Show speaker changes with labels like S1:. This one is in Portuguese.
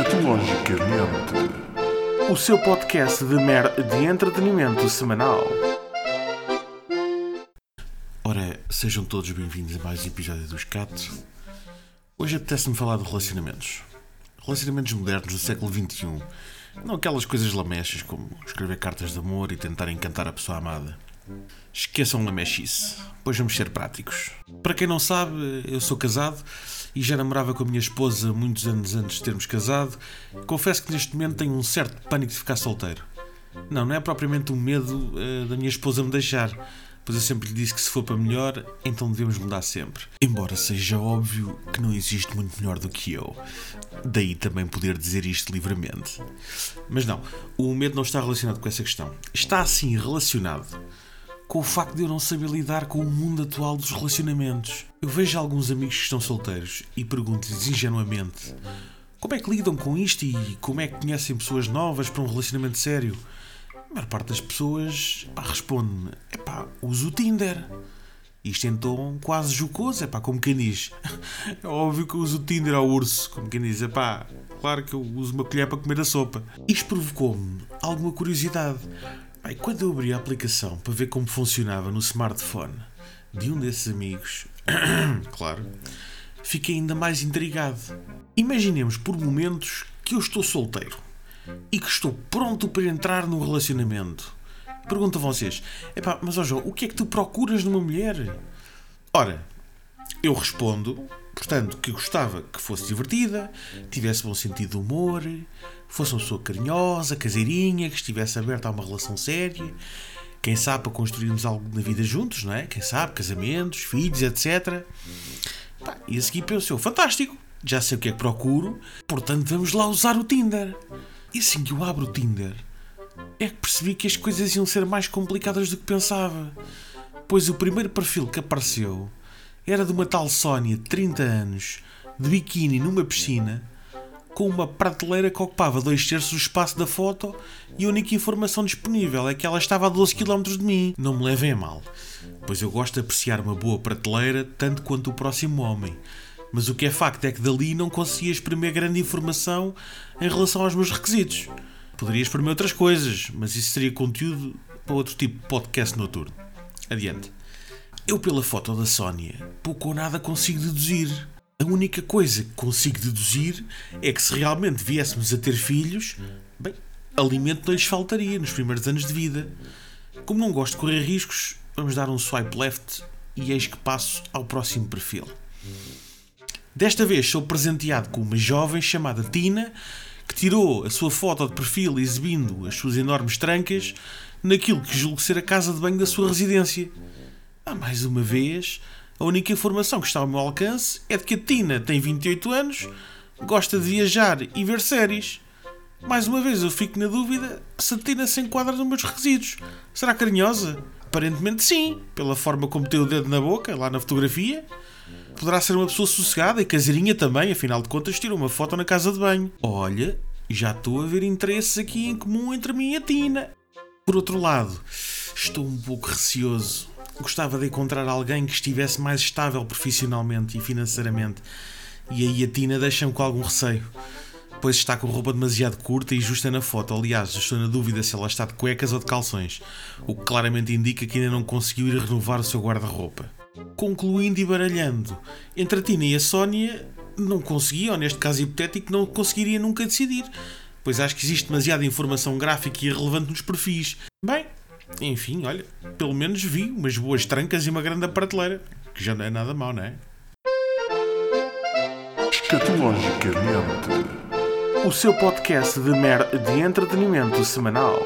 S1: Escatologicamente, o seu podcast de mer de entretenimento semanal.
S2: Ora, sejam todos bem-vindos a mais um episódio do Escato. Hoje apetece-me falar de relacionamentos. Relacionamentos modernos do século XXI. Não aquelas coisas lamechas como escrever cartas de amor e tentar encantar a pessoa amada. Esqueçam lamechice, pois vamos ser práticos. Para quem não sabe, eu sou casado e já namorava com a minha esposa muitos anos antes de termos casado. Confesso que neste momento tenho um certo pânico de ficar solteiro. Não, não é propriamente um medo uh, da minha esposa me deixar, pois eu sempre lhe disse que se for para melhor, então devemos mudar sempre. Embora seja óbvio que não existe muito melhor do que eu. Daí também poder dizer isto livremente. Mas não, o medo não está relacionado com essa questão. Está assim relacionado com o facto de eu não saber lidar com o mundo atual dos relacionamentos. Eu vejo alguns amigos que estão solteiros e pergunto-lhes ingenuamente como é que lidam com isto e como é que conhecem pessoas novas para um relacionamento sério. A maior parte das pessoas responde-me: é pá, uso o Tinder. Isto então quase jocoso, é pá, como quem diz. É óbvio que eu uso o Tinder ao urso, como quem diz, é pá, claro que eu uso uma colher para comer a sopa. Isto provocou-me alguma curiosidade. Bem, quando eu abri a aplicação para ver como funcionava no smartphone de um desses amigos, claro, fiquei ainda mais intrigado. Imaginemos por momentos que eu estou solteiro e que estou pronto para entrar num relacionamento. Pergunto a vocês: epá, mas ó João, o que é que tu procuras numa mulher? Ora, eu respondo Portanto, que gostava que fosse divertida, tivesse bom sentido de humor, fosse uma pessoa carinhosa, caseirinha, que estivesse aberta a uma relação séria. Quem sabe para construirmos algo na vida juntos, não é? Quem sabe, casamentos, filhos, etc. E a seguir pensou, fantástico, já sei o que é que procuro, portanto vamos lá usar o Tinder. E assim que eu abro o Tinder, é que percebi que as coisas iam ser mais complicadas do que pensava. Pois o primeiro perfil que apareceu era de uma tal Sónia de 30 anos, de biquíni numa piscina, com uma prateleira que ocupava dois terços do espaço da foto e a única informação disponível é que ela estava a 12 km de mim. Não me levem a mal, pois eu gosto de apreciar uma boa prateleira tanto quanto o próximo homem. Mas o que é facto é que dali não conseguia exprimir grande informação em relação aos meus requisitos. Poderia exprimir outras coisas, mas isso seria conteúdo para outro tipo de podcast noturno. Adiante. Eu, pela foto da Sónia, pouco ou nada consigo deduzir. A única coisa que consigo deduzir é que se realmente viéssemos a ter filhos, bem, alimento não lhes faltaria nos primeiros anos de vida. Como não gosto de correr riscos, vamos dar um swipe left e eis que passo ao próximo perfil. Desta vez sou presenteado com uma jovem chamada Tina que tirou a sua foto de perfil exibindo as suas enormes trancas naquilo que julgo ser a casa de banho da sua residência. Ah, mais uma vez, a única informação que está ao meu alcance é de que a Tina tem 28 anos, gosta de viajar e ver séries. Mais uma vez eu fico na dúvida se a Tina se enquadra nos meus requisitos. Será carinhosa? Aparentemente sim, pela forma como tem o dedo na boca, lá na fotografia. Poderá ser uma pessoa sossegada e caseirinha também, afinal de contas tira uma foto na casa de banho. Olha, já estou a ver interesses aqui em comum entre mim e a Tina. Por outro lado, estou um pouco receoso gostava de encontrar alguém que estivesse mais estável profissionalmente e financeiramente. E aí a Tina deixa-me com algum receio, pois está com roupa demasiado curta e justa na foto. Aliás, estou na dúvida se ela está de cuecas ou de calções, o que claramente indica que ainda não conseguiu ir renovar o seu guarda-roupa. Concluindo e baralhando, entre a Tina e a Sónia, não conseguia, ou neste caso hipotético, não conseguiria nunca decidir, pois acho que existe demasiada informação gráfica e irrelevante nos perfis. Bem, enfim, olha, pelo menos vi umas boas trancas e uma grande prateleira, que já não é nada mau, não é?
S1: Escatologicamente, o seu podcast de mer de entretenimento semanal.